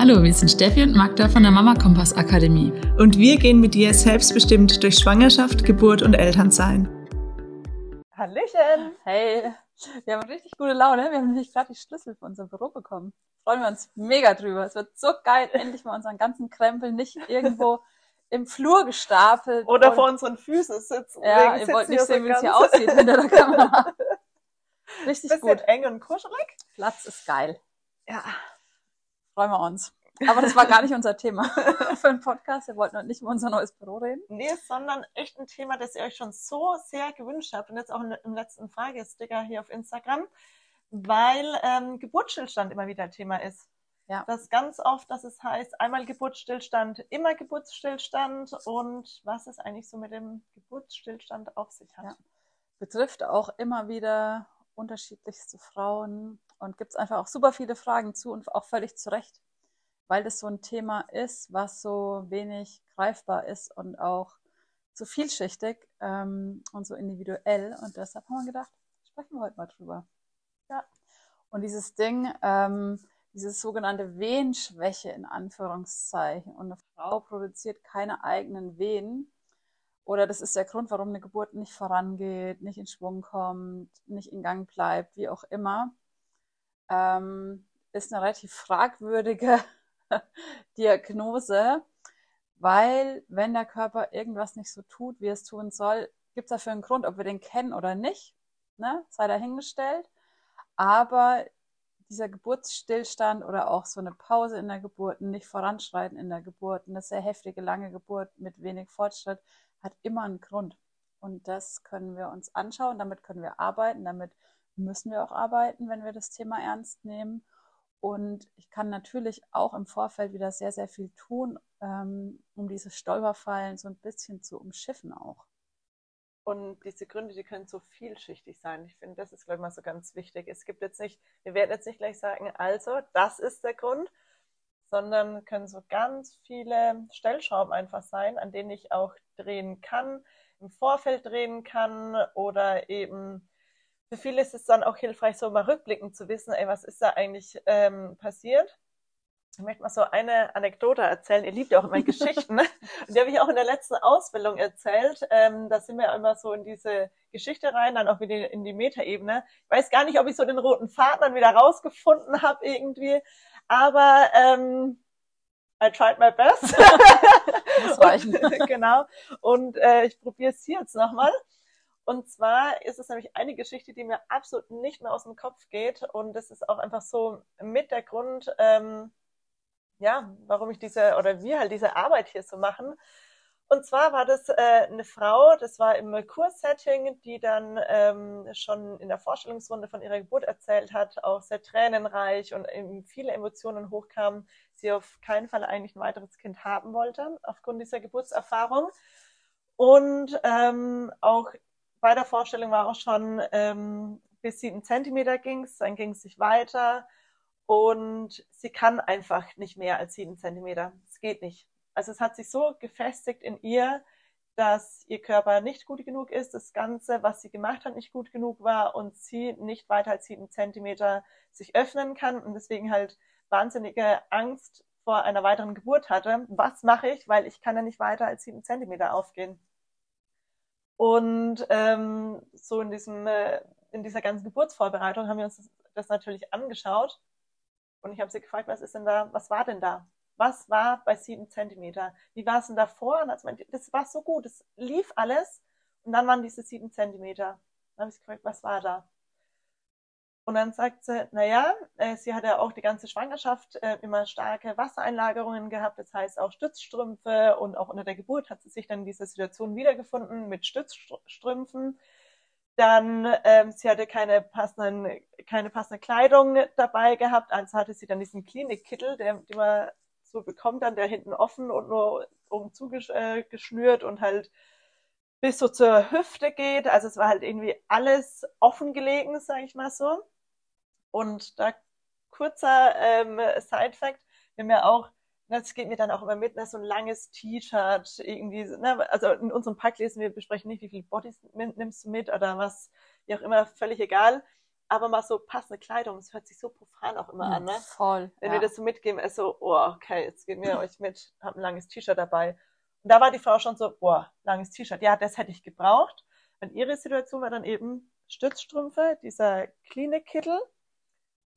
Hallo, wir sind Steffi und Magda von der Mama Kompass Akademie. Und wir gehen mit dir selbstbestimmt durch Schwangerschaft, Geburt und Elternsein. Hallöchen! Hey, wir haben richtig gute Laune. Wir haben nämlich gerade die Schlüssel für unser Büro bekommen. Freuen wir uns mega drüber. Es wird so geil, endlich mal unseren ganzen Krempel nicht irgendwo im Flur gestapelt. Oder vor unseren Füßen sitzen. Ja, ihr wollt nicht sehen, wie es hier aussieht hinter der Kamera. Richtig Bisschen gut. eng und kuschelig. Platz ist geil. Ja. Freuen wir uns. Aber das war gar nicht unser Thema für einen Podcast. Wir wollten heute nicht über unser neues Büro reden. Nee, sondern echt ein Thema, das ihr euch schon so sehr gewünscht habt und jetzt auch im letzten Fragesticker hier auf Instagram, weil ähm, Geburtsstillstand immer wieder Thema ist. Ja. Das ganz oft, dass es heißt, einmal Geburtsstillstand, immer Geburtsstillstand und was es eigentlich so mit dem Geburtsstillstand auf sich hat. Ja. Betrifft auch immer wieder unterschiedlichste Frauen und gibt es einfach auch super viele Fragen zu und auch völlig zu Recht, weil das so ein Thema ist, was so wenig greifbar ist und auch so vielschichtig ähm, und so individuell. Und deshalb haben wir gedacht, sprechen wir heute mal drüber. Ja. Und dieses Ding, ähm, diese sogenannte Wehenschwäche in Anführungszeichen. Und eine Frau produziert keine eigenen Wehen. Oder das ist der Grund, warum eine Geburt nicht vorangeht, nicht in Schwung kommt, nicht in Gang bleibt, wie auch immer. Ähm, ist eine relativ fragwürdige Diagnose, weil wenn der Körper irgendwas nicht so tut, wie es tun soll, gibt es dafür einen Grund, ob wir den kennen oder nicht, ne? sei dahingestellt. Aber dieser Geburtsstillstand oder auch so eine Pause in der Geburt, nicht voranschreiten in der Geburt, eine sehr heftige, lange Geburt mit wenig Fortschritt, hat immer einen Grund. Und das können wir uns anschauen, damit können wir arbeiten, damit müssen wir auch arbeiten, wenn wir das Thema ernst nehmen. Und ich kann natürlich auch im Vorfeld wieder sehr, sehr viel tun, ähm, um diese Stolperfallen so ein bisschen zu umschiffen auch. Und diese Gründe, die können so vielschichtig sein. Ich finde, das ist, glaube ich, mal so ganz wichtig. Es gibt jetzt nicht, wir werden jetzt nicht gleich sagen, also, das ist der Grund, sondern können so ganz viele Stellschrauben einfach sein, an denen ich auch drehen kann, im Vorfeld drehen kann oder eben für viele ist es dann auch hilfreich, so mal rückblickend zu wissen, ey, was ist da eigentlich ähm, passiert. Ich möchte mal so eine Anekdote erzählen. Ihr liebt ja auch immer Geschichten. Ne? Und die habe ich auch in der letzten Ausbildung erzählt. Ähm, da sind wir immer so in diese Geschichte rein, dann auch wieder in die Metaebene. Ich weiß gar nicht, ob ich so den roten Faden dann wieder rausgefunden habe irgendwie. Aber ähm, I tried my best. Muss reichen. Und, genau. Und äh, ich probiere es hier jetzt nochmal. Und zwar ist es nämlich eine Geschichte, die mir absolut nicht mehr aus dem Kopf geht. Und das ist auch einfach so mit der Grund, ähm, ja, warum ich diese oder wir halt diese Arbeit hier so machen. Und zwar war das äh, eine Frau, das war im Kurssetting, die dann ähm, schon in der Vorstellungsrunde von ihrer Geburt erzählt hat, auch sehr tränenreich und eben viele Emotionen hochkamen, sie auf keinen Fall eigentlich ein weiteres Kind haben wollte, aufgrund dieser Geburtserfahrung. Und ähm, auch bei der Vorstellung war auch schon ähm, bis sieben Zentimeter ging's, dann ging es sich weiter und sie kann einfach nicht mehr als sieben Zentimeter. Es geht nicht. Also es hat sich so gefestigt in ihr, dass ihr Körper nicht gut genug ist, das Ganze, was sie gemacht hat, nicht gut genug war und sie nicht weiter als sieben Zentimeter sich öffnen kann und deswegen halt wahnsinnige Angst vor einer weiteren Geburt hatte. Was mache ich? Weil ich kann ja nicht weiter als sieben Zentimeter aufgehen. Und ähm, so in diesem, äh, in dieser ganzen Geburtsvorbereitung haben wir uns das, das natürlich angeschaut. Und ich habe sie gefragt, was ist denn da, was war denn da? Was war bei sieben Zentimeter? Wie war es denn davor? Und also, das war so gut, es lief alles. Und dann waren diese sieben Zentimeter. Dann habe ich gefragt, was war da? Und dann sagt sie, naja, äh, sie hat ja auch die ganze Schwangerschaft äh, immer starke Wassereinlagerungen gehabt, das heißt auch Stützstrümpfe und auch unter der Geburt hat sie sich dann in dieser Situation wiedergefunden mit Stützstrümpfen. Dann, ähm, sie hatte keine passenden, keine passende Kleidung dabei gehabt, also hatte sie dann diesen Klinikkittel, der, den man so bekommt, dann der hinten offen und nur oben zugeschnürt und halt bis so zur Hüfte geht. Also es war halt irgendwie alles offen gelegen, sage ich mal so. Und da kurzer ähm, Side-Fact, wir haben ja auch, das geht mir dann auch immer mit, ne, so ein langes T-Shirt, irgendwie, ne, also in unserem Pack lesen wir besprechen nicht, wie viel Bodies nimmst du mit oder was, wie auch immer, völlig egal. Aber mal so passende Kleidung, das hört sich so profan auch immer an, ne? Voll. Wenn ja. wir das so mitgeben, ist so, oh, okay, jetzt gehen wir euch mit, hab ein langes T-Shirt dabei. Und da war die Frau schon so, boah, langes T-Shirt, ja, das hätte ich gebraucht. Und ihre Situation war dann eben Stützstrümpfe, dieser Klinikkittel.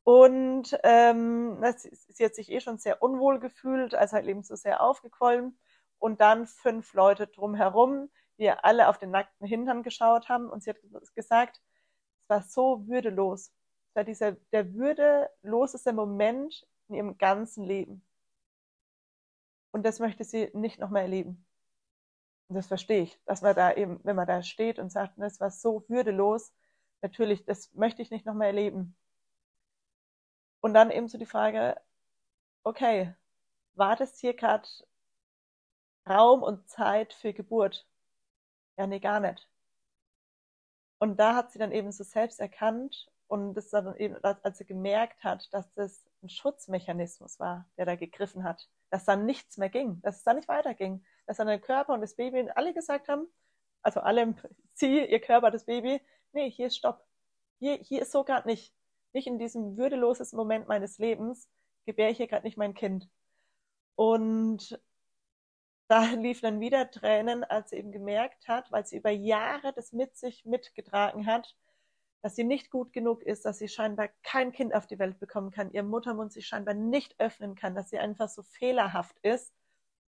Und ähm, das, sie hat sich eh schon sehr unwohl gefühlt, also halt eben so sehr aufgequollen. Und dann fünf Leute drumherum, die alle auf den nackten Hintern geschaut haben. Und sie hat gesagt, es war so würdelos. Es war dieser, der würdeloseste Moment in ihrem ganzen Leben. Und das möchte sie nicht noch mehr erleben. Und das verstehe ich, dass man da eben, wenn man da steht und sagt, das war so würdelos, natürlich, das möchte ich nicht noch mehr erleben. Und dann eben so die Frage, okay, war das hier gerade Raum und Zeit für Geburt? Ja, nee, gar nicht. Und da hat sie dann eben so selbst erkannt und das dann eben, als sie gemerkt hat, dass das ein Schutzmechanismus war, der da gegriffen hat, dass dann nichts mehr ging, dass es dann nicht weiterging, dass dann der Körper und das Baby alle gesagt haben, also alle, sie, ihr Körper, das Baby, nee, hier ist Stopp. Hier, hier ist so gerade nicht. Nicht in diesem würdelosesten Moment meines Lebens gebäre ich hier gerade nicht mein Kind. Und da liefen dann wieder Tränen, als sie eben gemerkt hat, weil sie über Jahre das mit sich mitgetragen hat, dass sie nicht gut genug ist, dass sie scheinbar kein Kind auf die Welt bekommen kann, ihr Muttermund sich scheinbar nicht öffnen kann, dass sie einfach so fehlerhaft ist,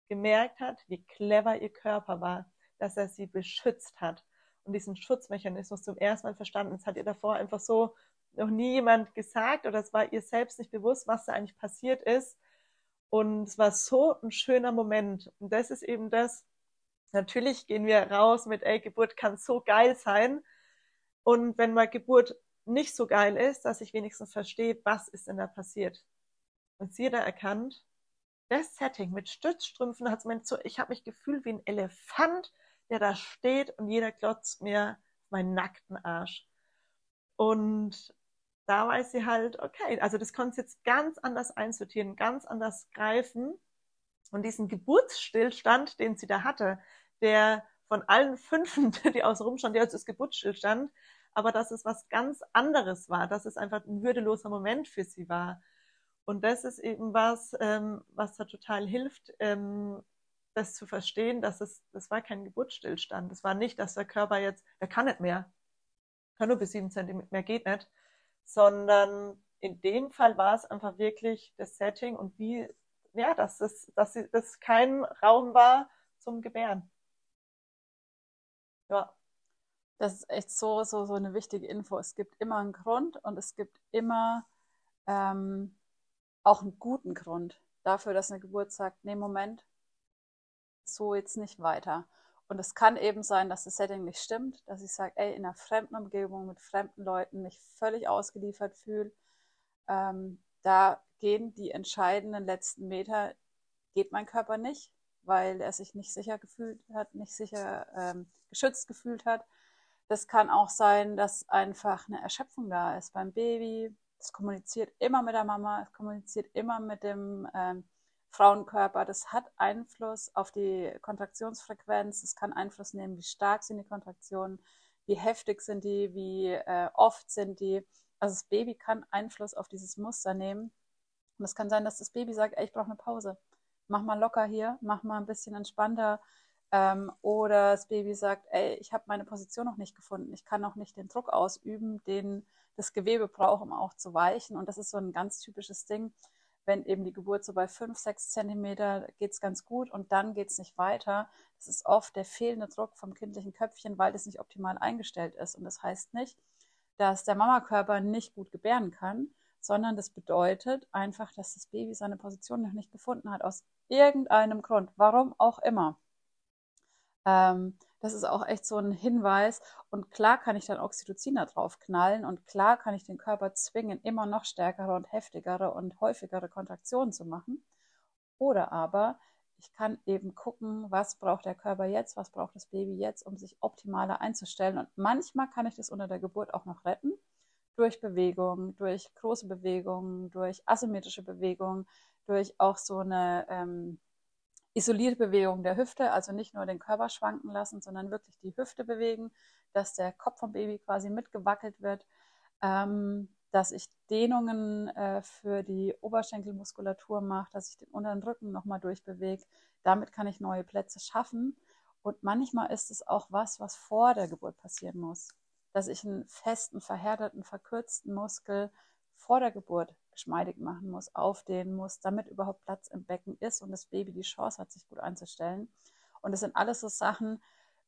gemerkt hat, wie clever ihr Körper war, dass er sie beschützt hat und diesen Schutzmechanismus zum ersten Mal verstanden. Das hat ihr davor einfach so noch nie jemand gesagt oder es war ihr selbst nicht bewusst, was da eigentlich passiert ist. Und es war so ein schöner Moment. Und das ist eben das. Natürlich gehen wir raus mit, ey, Geburt kann so geil sein. Und wenn mal Geburt nicht so geil ist, dass ich wenigstens verstehe, was ist denn da passiert. Und sie da erkannt, das Setting mit Stützstrümpfen hat es so, ich habe mich gefühlt wie ein Elefant, der da steht und jeder glotzt mir meinen nackten Arsch. Und da weiß sie halt, okay, also das konnte sie jetzt ganz anders einsortieren, ganz anders greifen. Und diesen Geburtsstillstand, den sie da hatte, der von allen Fünfen, die außen rum standen, der ist Geburtsstillstand, aber dass es was ganz anderes war, dass es einfach ein würdeloser Moment für sie war. Und das ist eben was, ähm, was da total hilft, ähm, das zu verstehen, dass es, das war kein Geburtsstillstand. Das war nicht, dass der Körper jetzt, der kann nicht mehr, kann nur bis sieben Zentimeter, mehr geht nicht, sondern in dem Fall war es einfach wirklich das Setting und wie, ja, dass es, dass das kein Raum war zum Gebären. Ja. Das ist echt so, so, so eine wichtige Info. Es gibt immer einen Grund und es gibt immer ähm, auch einen guten Grund dafür, dass eine Geburt sagt, nee, Moment, so jetzt nicht weiter. Und es kann eben sein, dass das Setting nicht stimmt, dass ich sage, ey, in einer fremden Umgebung mit fremden Leuten mich völlig ausgeliefert fühle. Ähm, da gehen die entscheidenden letzten Meter, geht mein Körper nicht, weil er sich nicht sicher gefühlt hat, nicht sicher ähm, geschützt gefühlt hat. Das kann auch sein, dass einfach eine Erschöpfung da ist beim Baby. Es kommuniziert immer mit der Mama, es kommuniziert immer mit dem ähm, Frauenkörper. Das hat Einfluss auf die Kontraktionsfrequenz. Es kann Einfluss nehmen, wie stark sind die Kontraktionen, wie heftig sind die, wie äh, oft sind die. Also das Baby kann Einfluss auf dieses Muster nehmen. Und es kann sein, dass das Baby sagt, ey, ich brauche eine Pause. Mach mal locker hier, mach mal ein bisschen entspannter. Ähm, oder das Baby sagt, ey, ich habe meine Position noch nicht gefunden. Ich kann noch nicht den Druck ausüben, den das Gewebe braucht, um auch zu weichen. Und das ist so ein ganz typisches Ding. Wenn eben die Geburt so bei 5, 6 Zentimeter geht es ganz gut und dann geht es nicht weiter. Das ist oft der fehlende Druck vom kindlichen Köpfchen, weil das nicht optimal eingestellt ist. Und das heißt nicht, dass der Mamakörper nicht gut gebären kann, sondern das bedeutet einfach, dass das Baby seine Position noch nicht gefunden hat, aus irgendeinem Grund, warum auch immer. Ähm, das ist auch echt so ein Hinweis. Und klar kann ich dann Oxytocin da drauf knallen und klar kann ich den Körper zwingen, immer noch stärkere und heftigere und häufigere Kontraktionen zu machen. Oder aber ich kann eben gucken, was braucht der Körper jetzt, was braucht das Baby jetzt, um sich optimaler einzustellen. Und manchmal kann ich das unter der Geburt auch noch retten. Durch Bewegung, durch große Bewegungen, durch asymmetrische Bewegungen, durch auch so eine ähm, isolierte Bewegung der Hüfte, also nicht nur den Körper schwanken lassen, sondern wirklich die Hüfte bewegen, dass der Kopf vom Baby quasi mitgewackelt wird. ähm, dass ich Dehnungen äh, für die Oberschenkelmuskulatur mache, dass ich den unteren Rücken nochmal durchbewege. Damit kann ich neue Plätze schaffen. Und manchmal ist es auch was, was vor der Geburt passieren muss. Dass ich einen festen, verhärteten, verkürzten Muskel vor der Geburt geschmeidig machen muss, aufdehnen muss, damit überhaupt Platz im Becken ist und das Baby die Chance hat, sich gut einzustellen. Und das sind alles so Sachen,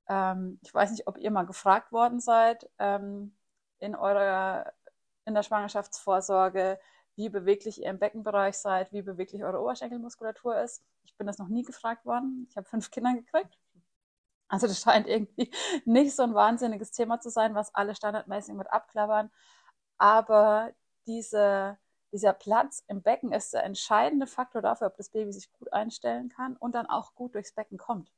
ähm, ich weiß nicht, ob ihr mal gefragt worden seid ähm, in eurer in der Schwangerschaftsvorsorge, wie beweglich ihr im Beckenbereich seid, wie beweglich eure Oberschenkelmuskulatur ist. Ich bin das noch nie gefragt worden. Ich habe fünf Kinder gekriegt. Also das scheint irgendwie nicht so ein wahnsinniges Thema zu sein, was alle standardmäßig mit abklappern. Aber diese, dieser Platz im Becken ist der entscheidende Faktor dafür, ob das Baby sich gut einstellen kann und dann auch gut durchs Becken kommt.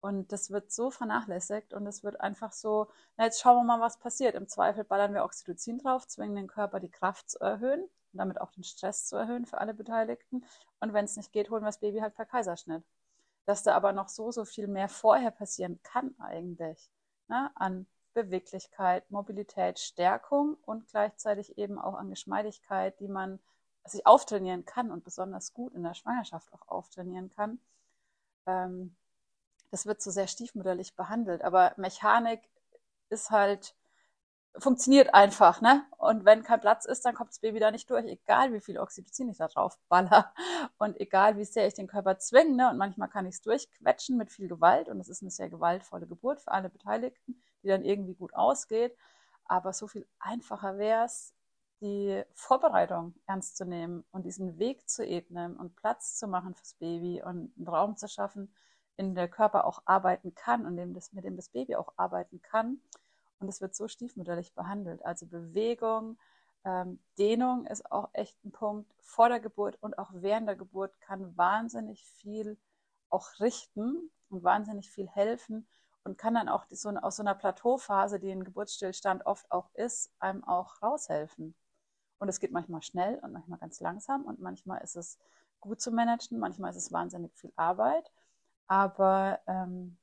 Und das wird so vernachlässigt und es wird einfach so, na jetzt schauen wir mal, was passiert. Im Zweifel ballern wir Oxytocin drauf, zwingen den Körper die Kraft zu erhöhen und damit auch den Stress zu erhöhen für alle Beteiligten. Und wenn es nicht geht, holen wir das Baby halt per Kaiserschnitt. Dass da aber noch so, so viel mehr vorher passieren kann eigentlich ne, an Beweglichkeit, Mobilität, Stärkung und gleichzeitig eben auch an Geschmeidigkeit, die man sich auftrainieren kann und besonders gut in der Schwangerschaft auch auftrainieren kann. Ähm, das wird so sehr stiefmütterlich behandelt. Aber Mechanik ist halt, funktioniert einfach, ne? Und wenn kein Platz ist, dann kommt das Baby da nicht durch, egal wie viel Oxytocin ich da drauf baller und egal wie sehr ich den Körper zwinge, ne? Und manchmal kann ich es durchquetschen mit viel Gewalt und es ist eine sehr gewaltvolle Geburt für alle Beteiligten, die dann irgendwie gut ausgeht. Aber so viel einfacher wäre es, die Vorbereitung ernst zu nehmen und diesen Weg zu ebnen und Platz zu machen fürs Baby und einen Raum zu schaffen, in der Körper auch arbeiten kann und dem mit dem das Baby auch arbeiten kann. Und es wird so stiefmütterlich behandelt. Also Bewegung, ähm, Dehnung ist auch echt ein Punkt. Vor der Geburt und auch während der Geburt kann wahnsinnig viel auch richten und wahnsinnig viel helfen und kann dann auch so, aus so einer Plateauphase, die ein Geburtsstillstand oft auch ist, einem auch raushelfen. Und es geht manchmal schnell und manchmal ganz langsam und manchmal ist es gut zu managen, manchmal ist es wahnsinnig viel Arbeit. Aber ähm,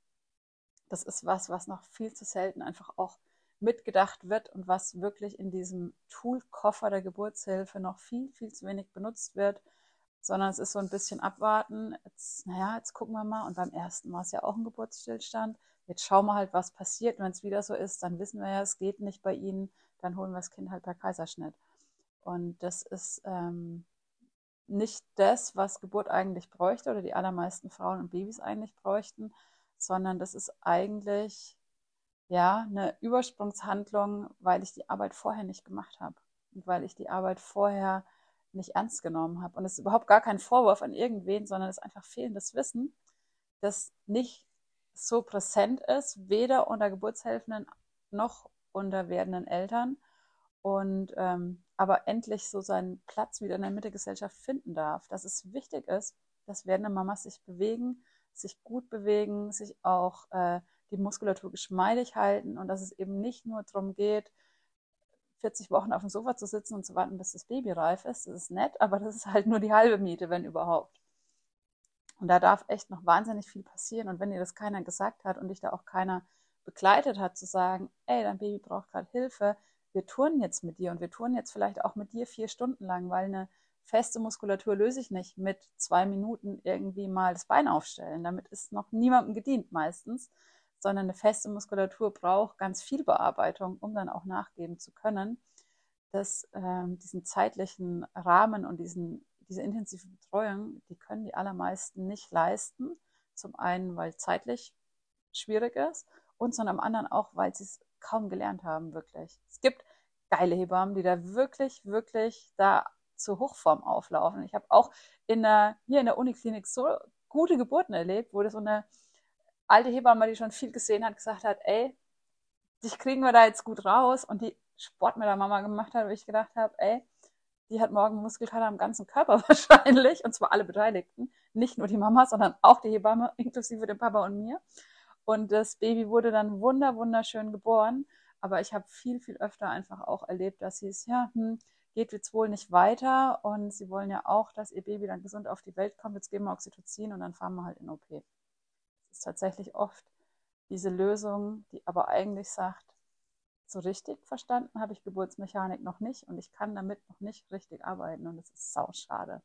das ist was, was noch viel zu selten einfach auch mitgedacht wird und was wirklich in diesem Toolkoffer der Geburtshilfe noch viel, viel zu wenig benutzt wird, sondern es ist so ein bisschen abwarten. Jetzt, naja, jetzt gucken wir mal. Und beim ersten Mal ist ja auch ein Geburtsstillstand. Jetzt schauen wir halt, was passiert. Wenn es wieder so ist, dann wissen wir ja, es geht nicht bei Ihnen. Dann holen wir das Kind halt per Kaiserschnitt. Und das ist ähm, nicht das, was Geburt eigentlich bräuchte oder die allermeisten Frauen und Babys eigentlich bräuchten, sondern das ist eigentlich ja eine Übersprungshandlung, weil ich die Arbeit vorher nicht gemacht habe und weil ich die Arbeit vorher nicht ernst genommen habe. Und es ist überhaupt gar kein Vorwurf an irgendwen, sondern es ist einfach fehlendes Wissen, das nicht so präsent ist, weder unter Geburtshelfenden noch unter werdenden Eltern und ähm, aber endlich so seinen Platz wieder in der Mittegesellschaft finden darf, dass es wichtig ist, dass werdende Mamas sich bewegen, sich gut bewegen, sich auch äh, die Muskulatur geschmeidig halten und dass es eben nicht nur darum geht, 40 Wochen auf dem Sofa zu sitzen und zu warten, bis das Baby reif ist. Das ist nett, aber das ist halt nur die halbe Miete, wenn überhaupt. Und da darf echt noch wahnsinnig viel passieren. Und wenn dir das keiner gesagt hat und dich da auch keiner begleitet hat, zu sagen, ey, dein Baby braucht gerade Hilfe, wir turnen jetzt mit dir und wir turnen jetzt vielleicht auch mit dir vier Stunden lang, weil eine feste Muskulatur löse ich nicht mit zwei Minuten irgendwie mal das Bein aufstellen. Damit ist noch niemandem gedient meistens, sondern eine feste Muskulatur braucht ganz viel Bearbeitung, um dann auch nachgeben zu können. dass ähm, diesen zeitlichen Rahmen und diesen, diese intensive Betreuung, die können die allermeisten nicht leisten. Zum einen, weil zeitlich schwierig ist und zum anderen auch, weil sie es kaum gelernt haben, wirklich. Es gibt geile Hebammen, die da wirklich, wirklich da zur Hochform auflaufen. Ich habe auch in der, hier in der Uniklinik so gute Geburten erlebt, wo das so eine alte Hebamme, die schon viel gesehen hat, gesagt hat, ey, dich kriegen wir da jetzt gut raus und die Sport mit der Mama gemacht hat, wo ich gedacht habe, ey, die hat morgen Muskelkater am ganzen Körper wahrscheinlich, und zwar alle Beteiligten, nicht nur die Mama, sondern auch die Hebamme, inklusive dem Papa und mir. Und das Baby wurde dann wunder, wunderschön geboren. Aber ich habe viel, viel öfter einfach auch erlebt, dass sie es, ja, hm, geht jetzt wohl nicht weiter und sie wollen ja auch, dass ihr Baby dann gesund auf die Welt kommt. Jetzt geben wir Oxytocin und dann fahren wir halt in OP. Das ist tatsächlich oft diese Lösung, die aber eigentlich sagt, so richtig verstanden habe ich Geburtsmechanik noch nicht und ich kann damit noch nicht richtig arbeiten und das ist sau schade.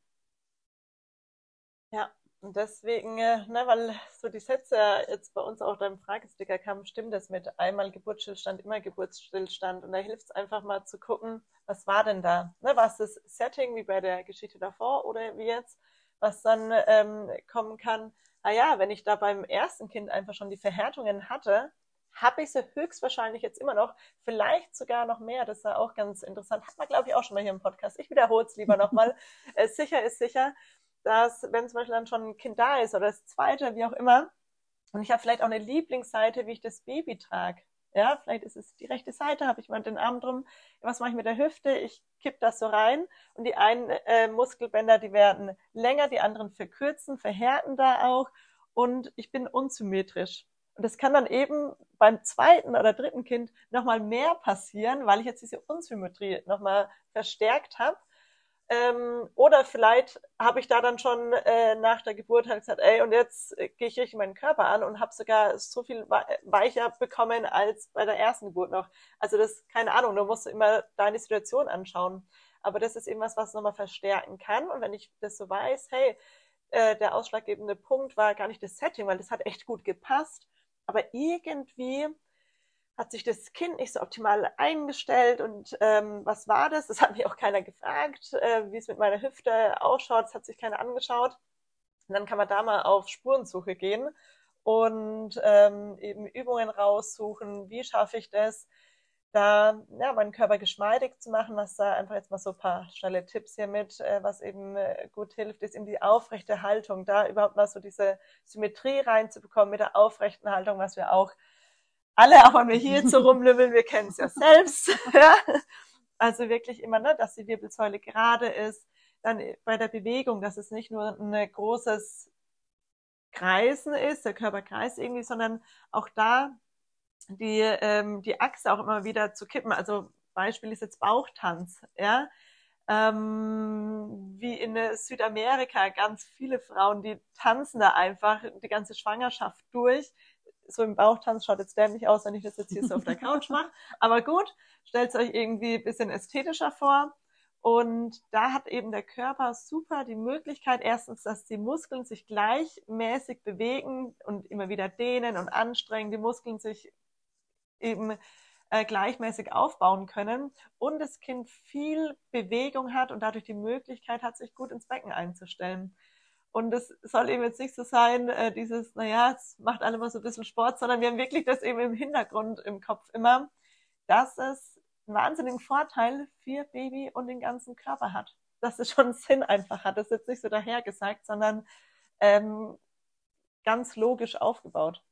Ja, und deswegen, äh, ne, weil so die Sätze jetzt bei uns auch beim Fragesticker kamen, stimmt das mit einmal Geburtsstillstand, immer Geburtsstillstand. Und da hilft es einfach mal zu gucken, was war denn da? Ne, war es das Setting wie bei der Geschichte davor oder wie jetzt, was dann ähm, kommen kann? Ah ja, wenn ich da beim ersten Kind einfach schon die Verhärtungen hatte, habe ich sie höchstwahrscheinlich jetzt immer noch, vielleicht sogar noch mehr. Das ist ja auch ganz interessant. Hat man, glaube ich, auch schon mal hier im Podcast. Ich wiederhole es lieber nochmal. äh, sicher ist sicher, dass, wenn zum Beispiel dann schon ein Kind da ist oder das zweite, wie auch immer, und ich habe vielleicht auch eine Lieblingsseite, wie ich das Baby trage. Ja, vielleicht ist es die rechte Seite, habe ich mal den Arm drum. Was mache ich mit der Hüfte? Ich kipp das so rein und die einen äh, Muskelbänder, die werden länger, die anderen verkürzen, verhärten da auch und ich bin unsymmetrisch. Und das kann dann eben beim zweiten oder dritten Kind nochmal mehr passieren, weil ich jetzt diese Unsymmetrie nochmal verstärkt habe. Ähm, oder vielleicht habe ich da dann schon äh, nach der Geburt halt gesagt, ey, und jetzt äh, gehe ich richtig meinen Körper an und habe sogar so viel weicher bekommen als bei der ersten Geburt noch. Also das, keine Ahnung, du musst immer deine Situation anschauen. Aber das ist eben was, was nochmal verstärken kann. Und wenn ich das so weiß, hey, äh, der ausschlaggebende Punkt war gar nicht das Setting, weil das hat echt gut gepasst. Aber irgendwie hat sich das Kind nicht so optimal eingestellt und ähm, was war das? Das hat mich auch keiner gefragt, äh, wie es mit meiner Hüfte ausschaut. Das hat sich keiner angeschaut. Und dann kann man da mal auf Spurensuche gehen und ähm, eben Übungen raussuchen. Wie schaffe ich das, da ja, meinen Körper geschmeidig zu machen? Was da einfach jetzt mal so ein paar schnelle Tipps hier mit, äh, was eben äh, gut hilft, ist in die aufrechte Haltung, da überhaupt mal so diese Symmetrie reinzubekommen mit der aufrechten Haltung, was wir auch alle, auch wenn wir hier so rumlümmeln, wir kennen es ja selbst. ja. Also wirklich immer, ne, dass die Wirbelsäule gerade ist. Dann bei der Bewegung, dass es nicht nur ein großes Kreisen ist, der Körper kreist irgendwie, sondern auch da die, ähm, die Achse auch immer wieder zu kippen. Also Beispiel ist jetzt Bauchtanz, ja. Ähm, wie in Südamerika ganz viele Frauen, die tanzen da einfach die ganze Schwangerschaft durch so im Bauchtanz schaut jetzt dämlich aus, wenn ich das jetzt hier so auf der Couch mache. Aber gut, stellt es euch irgendwie ein bisschen ästhetischer vor. Und da hat eben der Körper super die Möglichkeit, erstens, dass die Muskeln sich gleichmäßig bewegen und immer wieder dehnen und anstrengen, die Muskeln sich eben äh, gleichmäßig aufbauen können und das Kind viel Bewegung hat und dadurch die Möglichkeit hat, sich gut ins Becken einzustellen. Und es soll eben jetzt nicht so sein, äh, dieses, naja, es macht alle mal so ein bisschen Sport, sondern wir haben wirklich das eben im Hintergrund im Kopf immer, dass es einen wahnsinnigen Vorteil für Baby und den ganzen Körper hat. Dass es schon Sinn einfach hat. Das ist jetzt nicht so dahergesagt, sondern ähm, ganz logisch aufgebaut.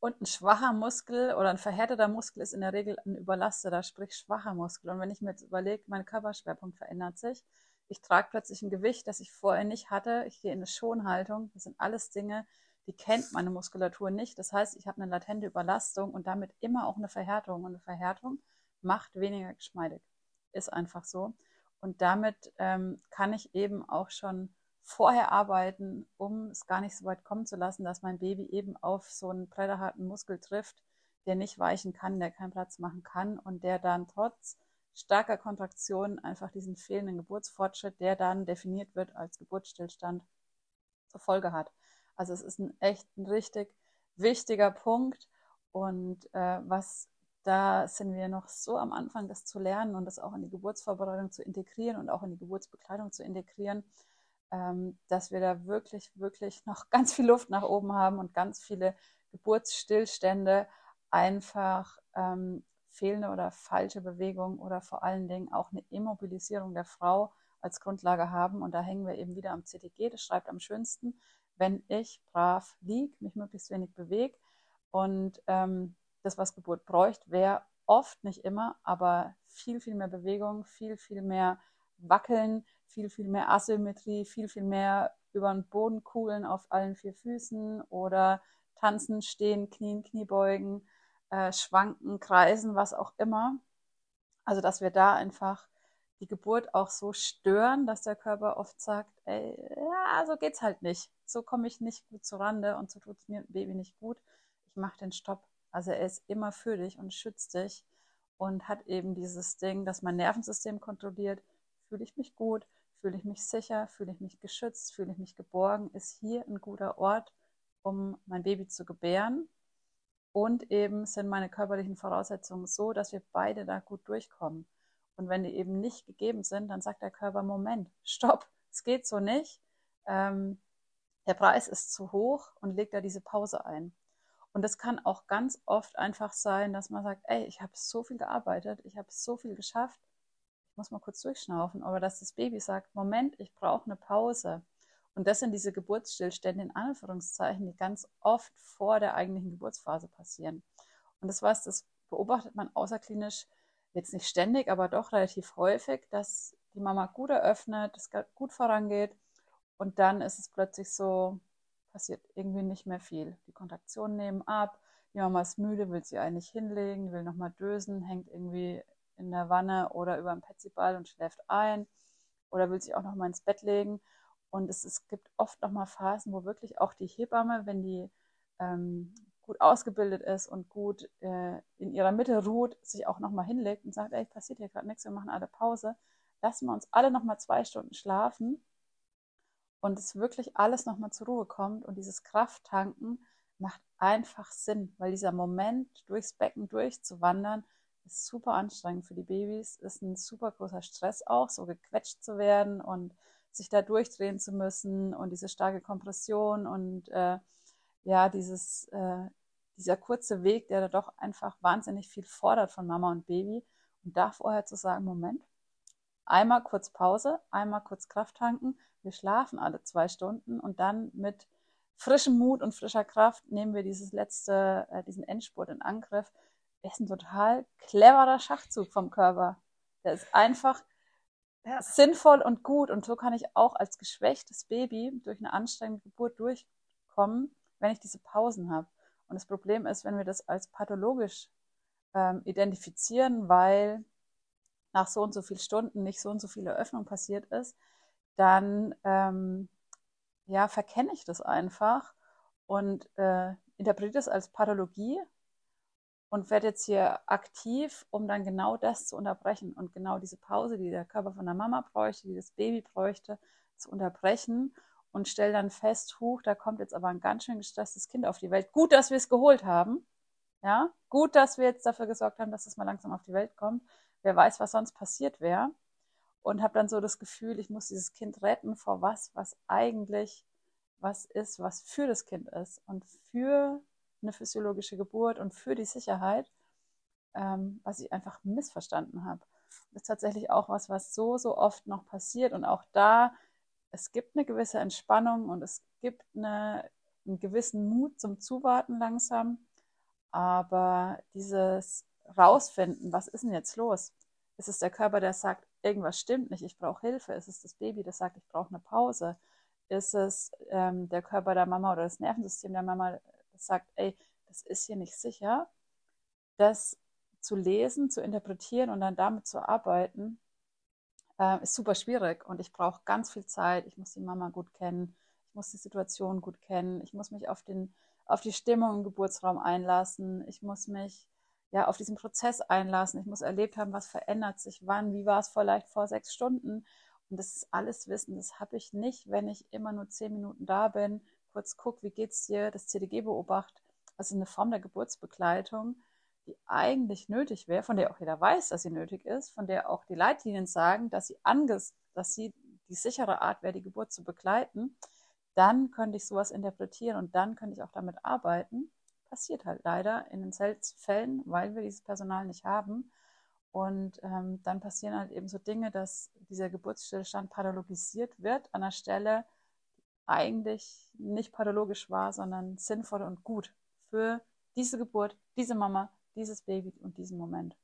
Und ein schwacher Muskel oder ein verhärteter Muskel ist in der Regel ein überlasteter, sprich schwacher Muskel. Und wenn ich mir jetzt überlege, mein Körperschwerpunkt verändert sich, ich trage plötzlich ein Gewicht, das ich vorher nicht hatte. Ich gehe in eine Schonhaltung. Das sind alles Dinge, die kennt meine Muskulatur nicht. Das heißt, ich habe eine latente Überlastung und damit immer auch eine Verhärtung. Und eine Verhärtung macht weniger geschmeidig. Ist einfach so. Und damit ähm, kann ich eben auch schon vorher arbeiten, um es gar nicht so weit kommen zu lassen, dass mein Baby eben auf so einen präderharten Muskel trifft, der nicht weichen kann, der keinen Platz machen kann und der dann trotz starker Kontraktion einfach diesen fehlenden Geburtsfortschritt, der dann definiert wird als Geburtsstillstand, zur Folge hat. Also es ist ein echt ein richtig wichtiger Punkt und äh, was da sind wir noch so am Anfang, das zu lernen und das auch in die Geburtsvorbereitung zu integrieren und auch in die Geburtsbekleidung zu integrieren, dass wir da wirklich, wirklich noch ganz viel Luft nach oben haben und ganz viele Geburtsstillstände einfach ähm, fehlende oder falsche Bewegung oder vor allen Dingen auch eine Immobilisierung der Frau als Grundlage haben. Und da hängen wir eben wieder am CTG. Das schreibt am schönsten, wenn ich brav liege, mich möglichst wenig bewege. Und ähm, das, was Geburt bräuchte, wäre oft, nicht immer, aber viel, viel mehr Bewegung, viel, viel mehr Wackeln, viel, viel mehr Asymmetrie, viel, viel mehr über den Boden kugeln auf allen vier Füßen oder tanzen, stehen, knien, Kniebeugen äh, schwanken, kreisen, was auch immer. Also, dass wir da einfach die Geburt auch so stören, dass der Körper oft sagt, ey, ja, so geht's halt nicht. So komme ich nicht gut zur Rande und so tut es mir Baby nicht gut. Ich mache den Stopp. Also er ist immer für dich und schützt dich. und hat eben dieses Ding, dass mein Nervensystem kontrolliert, fühle ich mich gut, fühle ich mich sicher, fühle ich mich geschützt, fühle ich mich geborgen, ist hier ein guter Ort, um mein Baby zu gebären. Und eben sind meine körperlichen Voraussetzungen so, dass wir beide da gut durchkommen. Und wenn die eben nicht gegeben sind, dann sagt der Körper, Moment, stopp, es geht so nicht. Ähm, der Preis ist zu hoch und legt da diese Pause ein. Und das kann auch ganz oft einfach sein, dass man sagt, ey, ich habe so viel gearbeitet, ich habe so viel geschafft, muss mal kurz durchschnaufen. Aber dass das Baby sagt, Moment, ich brauche eine Pause. Und das sind diese Geburtsstillstände in Anführungszeichen, die ganz oft vor der eigentlichen Geburtsphase passieren. Und das was, das beobachtet man außerklinisch jetzt nicht ständig, aber doch relativ häufig, dass die Mama gut eröffnet, es gut vorangeht und dann ist es plötzlich so, passiert irgendwie nicht mehr viel. Die Kontraktionen nehmen ab, die Mama ist müde, will sie eigentlich hinlegen, will nochmal dösen, hängt irgendwie in der Wanne oder über dem Petsyball und schläft ein oder will sich auch nochmal ins Bett legen. Und es, es gibt oft nochmal Phasen, wo wirklich auch die Hebamme, wenn die ähm, gut ausgebildet ist und gut äh, in ihrer Mitte ruht, sich auch nochmal hinlegt und sagt, ey, passiert hier gerade nichts, wir machen alle Pause. Lassen wir uns alle nochmal zwei Stunden schlafen und es wirklich alles nochmal zur Ruhe kommt und dieses Krafttanken macht einfach Sinn, weil dieser Moment, durchs Becken durchzuwandern, ist super anstrengend für die Babys, ist ein super großer Stress auch, so gequetscht zu werden und sich da durchdrehen zu müssen und diese starke Kompression und äh, ja, dieses, äh, dieser kurze Weg, der da doch einfach wahnsinnig viel fordert von Mama und Baby. Und da vorher zu sagen, Moment, einmal kurz Pause, einmal kurz Kraft tanken, wir schlafen alle zwei Stunden und dann mit frischem Mut und frischer Kraft nehmen wir dieses letzte, äh, diesen Endspurt in Angriff. Ist ein total cleverer Schachzug vom Körper. Der ist einfach ja. sinnvoll und gut. Und so kann ich auch als geschwächtes Baby durch eine anstrengende Geburt durchkommen, wenn ich diese Pausen habe. Und das Problem ist, wenn wir das als pathologisch ähm, identifizieren, weil nach so und so vielen Stunden nicht so und so viel Eröffnung passiert ist, dann ähm, ja, verkenne ich das einfach und äh, interpretiere das als Pathologie und werde jetzt hier aktiv, um dann genau das zu unterbrechen und genau diese Pause, die der Körper von der Mama bräuchte, die das Baby bräuchte, zu unterbrechen und stelle dann fest, huch, da kommt jetzt aber ein ganz schön gestresstes Kind auf die Welt. Gut, dass wir es geholt haben. Ja, gut, dass wir jetzt dafür gesorgt haben, dass es mal langsam auf die Welt kommt. Wer weiß, was sonst passiert wäre und habe dann so das Gefühl, ich muss dieses Kind retten vor was, was eigentlich was ist, was für das Kind ist und für eine physiologische Geburt und für die Sicherheit, ähm, was ich einfach missverstanden habe. Das ist tatsächlich auch was, was so, so oft noch passiert und auch da, es gibt eine gewisse Entspannung und es gibt eine, einen gewissen Mut zum Zuwarten langsam, aber dieses Rausfinden, was ist denn jetzt los? Ist es der Körper, der sagt, irgendwas stimmt nicht, ich brauche Hilfe? Ist es das Baby, das sagt, ich brauche eine Pause? Ist es ähm, der Körper der Mama oder das Nervensystem der Mama, das sagt, ey, das ist hier nicht sicher? Das zu lesen, zu interpretieren und dann damit zu arbeiten, äh, ist super schwierig und ich brauche ganz viel Zeit. Ich muss die Mama gut kennen, ich muss die Situation gut kennen, ich muss mich auf, den, auf die Stimmung im Geburtsraum einlassen, ich muss mich ja, auf diesen Prozess einlassen. Ich muss erlebt haben, was verändert sich, wann, wie war es vielleicht vor sechs Stunden. Und das ist alles Wissen. Das habe ich nicht, wenn ich immer nur zehn Minuten da bin, kurz gucke, wie geht's dir, das CDG beobacht. Also eine Form der Geburtsbegleitung, die eigentlich nötig wäre, von der auch jeder weiß, dass sie nötig ist, von der auch die Leitlinien sagen, dass sie anges, dass sie die sichere Art wäre, die Geburt zu begleiten. Dann könnte ich sowas interpretieren und dann könnte ich auch damit arbeiten passiert halt leider in den seltensten Fällen, weil wir dieses Personal nicht haben. Und ähm, dann passieren halt eben so Dinge, dass dieser Geburtsstillstand pathologisiert wird an einer Stelle, eigentlich nicht pathologisch war, sondern sinnvoll und gut für diese Geburt, diese Mama, dieses Baby und diesen Moment.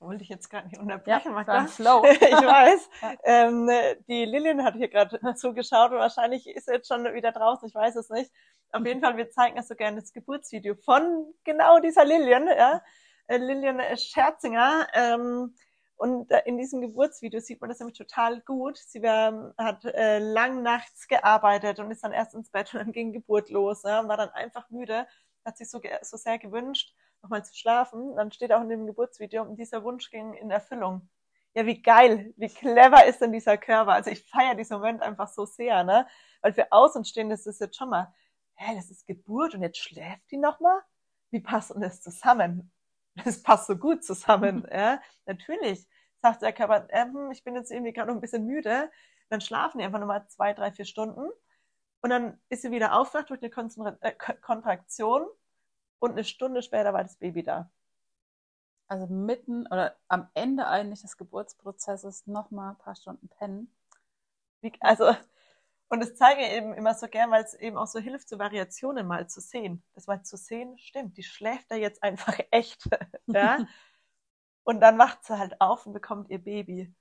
Wollte ich jetzt gerade nicht unterbrechen, ja, Magda. Flow. ich weiß. ähm, die Lillian hat hier gerade zugeschaut und wahrscheinlich ist jetzt schon wieder draußen, ich weiß es nicht. Auf jeden Fall, wir zeigen also gerne das Geburtsvideo von genau dieser Lillian, ja, äh, Lillian Scherzinger. Ähm, und in diesem Geburtsvideo sieht man das nämlich total gut. Sie war, hat äh, lang nachts gearbeitet und ist dann erst ins Bett und dann ging Geburt los ja, und war dann einfach müde, hat sich so, so sehr gewünscht. nochmal zu schlafen. Dann steht auch in dem Geburtsvideo, und dieser Wunsch ging in Erfüllung. Ja, wie geil, wie clever ist denn dieser Körper? Also ich feiere diesen Moment einfach so sehr, ne? Weil für Außenstehende ist es jetzt schon mal, hä, das ist Geburt und jetzt schläft die nochmal? Wie passt denn das zusammen? Das passt so gut zusammen, ja? Natürlich sagt der Körper, äh, ich bin jetzt irgendwie gerade noch ein bisschen müde. Dann schlafen die einfach nochmal zwei, drei, vier Stunden. Und dann ist sie wieder aufwacht durch eine äh, Kontraktion und eine Stunde später war das Baby da. Also mitten oder am Ende eigentlich des Geburtsprozesses nochmal ein paar Stunden pennen. Wie, also, und das zeige ich eben immer so gern, weil es eben auch so hilft, so Variationen mal zu sehen. Das mal zu sehen, stimmt, die schläft da jetzt einfach echt. ja? und dann wacht sie halt auf und bekommt ihr Baby.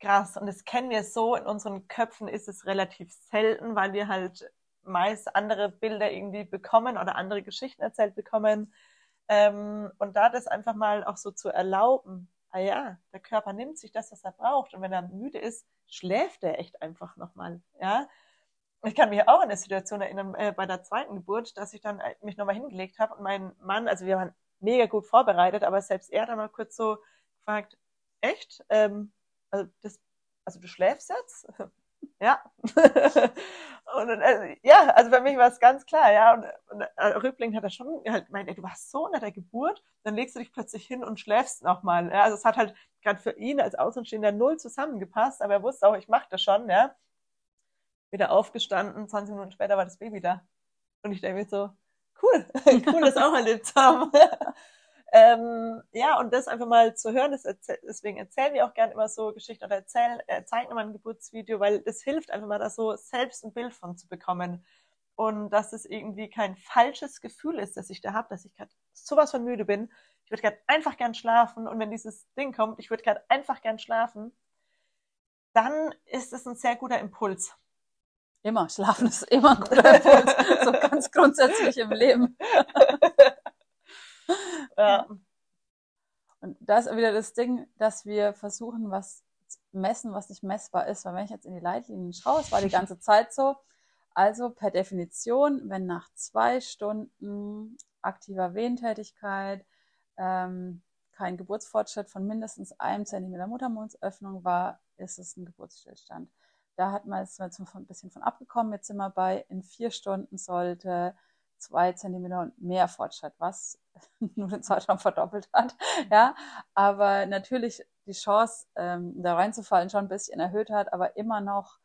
Krass. Und das kennen wir so. In unseren Köpfen ist es relativ selten, weil wir halt meist andere Bilder irgendwie bekommen oder andere Geschichten erzählt bekommen. Ähm, und da das einfach mal auch so zu erlauben, ah ja, der Körper nimmt sich das, was er braucht. Und wenn er müde ist, schläft er echt einfach nochmal. Ja. Ich kann mich auch an eine Situation erinnern äh, bei der zweiten Geburt, dass ich dann äh, mich nochmal hingelegt habe und mein Mann, also wir waren mega gut vorbereitet, aber selbst er dann mal kurz so gefragt, echt? Ähm, also das, also du schläfst jetzt? Ja. und äh, ja, also für mich war es ganz klar, ja. Und, und äh, Rübling hat er schon halt gemeint, ey, du warst so nach der Geburt, dann legst du dich plötzlich hin und schläfst nochmal. Ja? Also es hat halt gerade für ihn als Außenstehender null zusammengepasst, aber er wusste auch, ich mache das schon, ja. Wieder aufgestanden, 20 Minuten später war das Baby da. Und ich denke mir so, cool, cool, das auch erlebt zu haben. Ähm, ja, und das einfach mal zu hören, das erzähl, deswegen erzählen wir auch gerne immer so Geschichten oder erzählen, äh, zeigen immer ein Geburtsvideo, weil das hilft einfach mal, da so selbst ein Bild von zu bekommen. Und dass es irgendwie kein falsches Gefühl ist, das ich da habe, dass ich gerade sowas von müde bin. Ich würde gerade einfach gern schlafen und wenn dieses Ding kommt, ich würde gerade einfach gern schlafen, dann ist es ein sehr guter Impuls. Immer, schlafen ist immer ein guter Impuls, so ganz grundsätzlich im Leben. Ja. Und da ist wieder das Ding, dass wir versuchen, was messen, was nicht messbar ist. Weil wenn ich jetzt in die Leitlinien schaue, es war die ganze Zeit so. Also per Definition, wenn nach zwei Stunden aktiver Wehentätigkeit ähm, kein Geburtsfortschritt von mindestens einem Zentimeter Muttermundsöffnung war, ist es ein Geburtsstillstand. Da hat man jetzt ein bisschen von abgekommen. Jetzt sind wir bei, in vier Stunden sollte zwei Zentimeter und mehr Fortschritt, was nur den Zeitraum verdoppelt hat. Ja, aber natürlich die Chance, ähm, da reinzufallen, schon ein bisschen erhöht hat, aber immer noch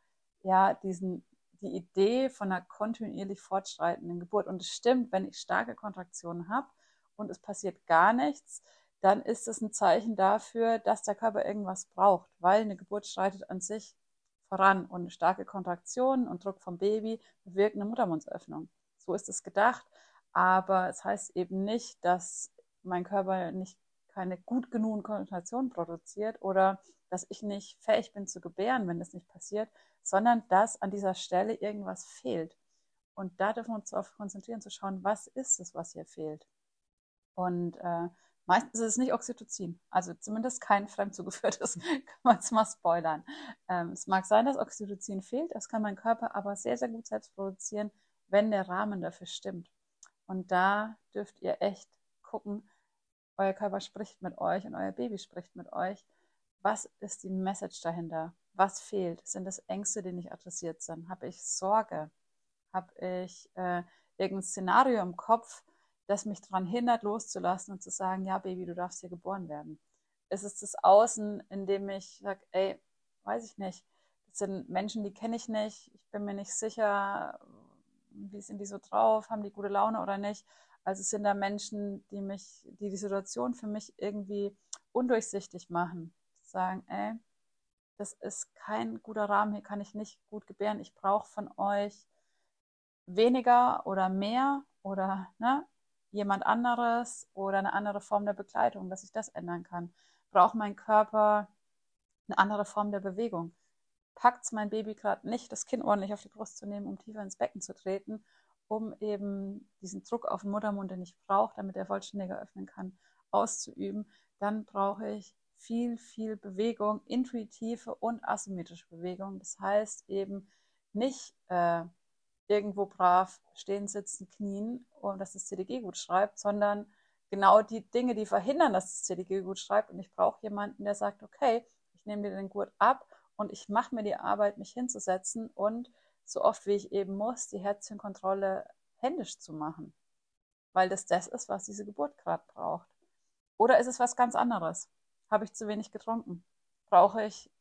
ja diesen die Idee von einer kontinuierlich fortschreitenden Geburt. Und es stimmt, wenn ich starke Kontraktionen habe und es passiert gar nichts, dann ist es ein Zeichen dafür, dass der Körper irgendwas braucht, weil eine Geburt schreitet an sich voran und starke Kontraktionen und Druck vom Baby bewirken eine Muttermundsöffnung. So ist es gedacht. Aber es heißt eben nicht, dass mein Körper nicht keine gut genugen Konnotationen produziert oder dass ich nicht fähig bin zu gebären, wenn das nicht passiert, sondern dass an dieser Stelle irgendwas fehlt. Und da dürfen wir uns darauf konzentrieren, zu schauen, was ist es, was hier fehlt. Und äh, meistens ist es nicht Oxytocin, also zumindest kein fremdzugeführtes, kann man es mal spoilern. Ähm, es mag sein, dass Oxytocin fehlt, das kann mein Körper aber sehr, sehr gut selbst produzieren, wenn der Rahmen dafür stimmt. Und da dürft ihr echt gucken, euer Körper spricht mit euch und euer Baby spricht mit euch. Was ist die Message dahinter? Was fehlt? Sind es Ängste, die nicht adressiert sind? Habe ich Sorge? Habe ich äh, irgendein Szenario im Kopf, das mich daran hindert, loszulassen und zu sagen, ja, Baby, du darfst hier geboren werden? Ist es das Außen, in dem ich sage, ey, weiß ich nicht, das sind Menschen, die kenne ich nicht, ich bin mir nicht sicher, wie sind die so drauf, haben die gute Laune oder nicht. Also es sind da Menschen, die mich, die die Situation für mich irgendwie undurchsichtig machen. Sagen, ey, das ist kein guter Rahmen, hier kann ich nicht gut gebären. Ich brauche von euch weniger oder mehr oder ne, jemand anderes oder eine andere Form der Begleitung, dass ich das ändern kann. Braucht mein Körper eine andere Form der Bewegung? Packt es mein Baby gerade nicht, das Kind ordentlich auf die Brust zu nehmen, um tiefer ins Becken zu treten, um eben diesen Druck auf den Muttermund, den ich brauche, damit er vollständiger öffnen kann, auszuüben, dann brauche ich viel, viel Bewegung, intuitive und asymmetrische Bewegung. Das heißt eben nicht äh, irgendwo brav stehen, sitzen, knien, und dass das CDG gut schreibt, sondern genau die Dinge, die verhindern, dass das CDG gut schreibt. Und ich brauche jemanden, der sagt, okay, ich nehme dir den Gurt ab und ich mache mir die Arbeit, mich hinzusetzen und so oft wie ich eben muss, die Herzchenkontrolle händisch zu machen. Weil das das ist, was diese Geburt gerade braucht. Oder ist es was ganz anderes? Habe ich zu wenig getrunken? Brauche ich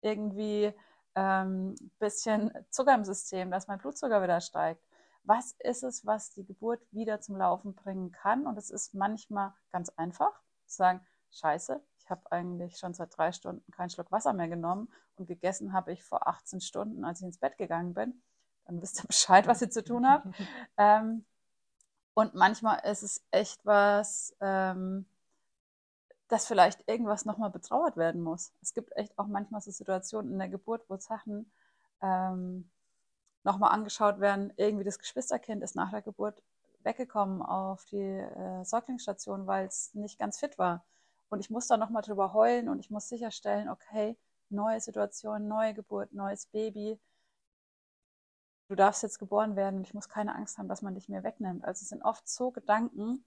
irgendwie ein ähm, bisschen Zucker im System, dass mein Blutzucker wieder steigt? Was ist es, was die Geburt wieder zum Laufen bringen kann? Und es ist manchmal ganz einfach zu sagen, scheiße, ich habe eigentlich schon seit drei Stunden keinen Schluck Wasser mehr genommen und gegessen habe ich vor 18 Stunden, als ich ins Bett gegangen bin. Dann wisst ihr Bescheid, was ihr zu tun habt. ähm, und manchmal ist es echt was, ähm, dass vielleicht irgendwas nochmal betrauert werden muss. Es gibt echt auch manchmal so Situationen in der Geburt, wo Sachen ähm, nochmal angeschaut werden. Irgendwie das Geschwisterkind ist nach der Geburt weggekommen auf die äh, Säuglingsstation, weil es nicht ganz fit war. Und ich muss da nochmal drüber heulen und ich muss sicherstellen, okay, neue Situation, neue Geburt, neues Baby. Du darfst jetzt geboren werden und ich muss keine Angst haben, dass man dich mir wegnimmt. Also es sind oft so Gedanken,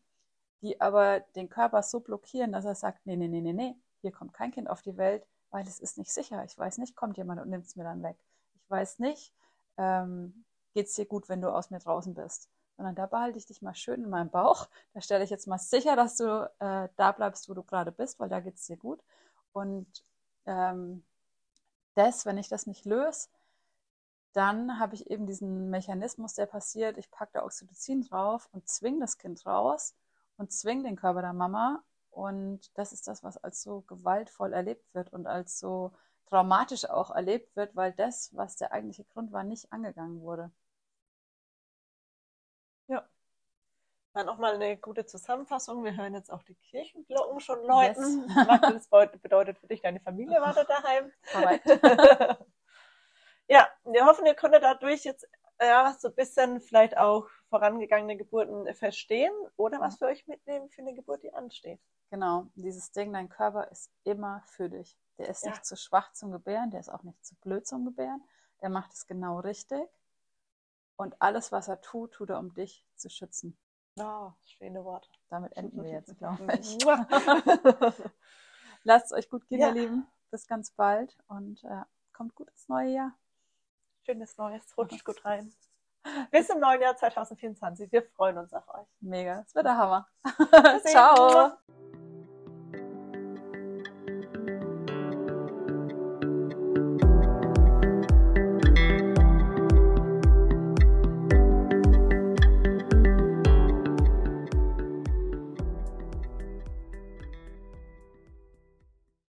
die aber den Körper so blockieren, dass er sagt, nee, nee, nee, nee, nee, hier kommt kein Kind auf die Welt, weil es ist nicht sicher. Ich weiß nicht, kommt jemand und nimmt es mir dann weg. Ich weiß nicht, ähm, geht es dir gut, wenn du aus mir draußen bist. Sondern da behalte ich dich mal schön in meinem Bauch. Da stelle ich jetzt mal sicher, dass du äh, da bleibst, wo du gerade bist, weil da geht es dir gut. Und ähm, das, wenn ich das nicht löse, dann habe ich eben diesen Mechanismus, der passiert, ich packe da Oxytocin drauf und zwinge das Kind raus und zwinge den Körper der Mama. Und das ist das, was als so gewaltvoll erlebt wird und als so traumatisch auch erlebt wird, weil das, was der eigentliche Grund war, nicht angegangen wurde. Ja. Dann nochmal eine gute Zusammenfassung. Wir hören jetzt auch die Kirchenglocken schon läuten. Yes. Das bedeutet für dich, deine Familie wartet daheim. ja, wir hoffen, ihr konntet dadurch jetzt ja, so ein bisschen vielleicht auch vorangegangene Geburten verstehen oder was für euch mitnehmen für eine Geburt, die ansteht. Genau, dieses Ding, dein Körper ist immer für dich. Der ist ja. nicht zu schwach zum Gebären, der ist auch nicht zu blöd zum Gebären. Der macht es genau richtig. Und alles, was er tut, tut er, um dich zu schützen. Oh, schöne Worte. Damit enden wir jetzt, glaube ich. Lasst es euch gut gehen, ja. ihr Lieben. Bis ganz bald und äh, kommt gut ins neue Jahr. Schönes Neues, rutscht gut rein. Bis im neuen Jahr 2024. Wir freuen uns auf euch. Mega. Das wird der Hammer. Ciao.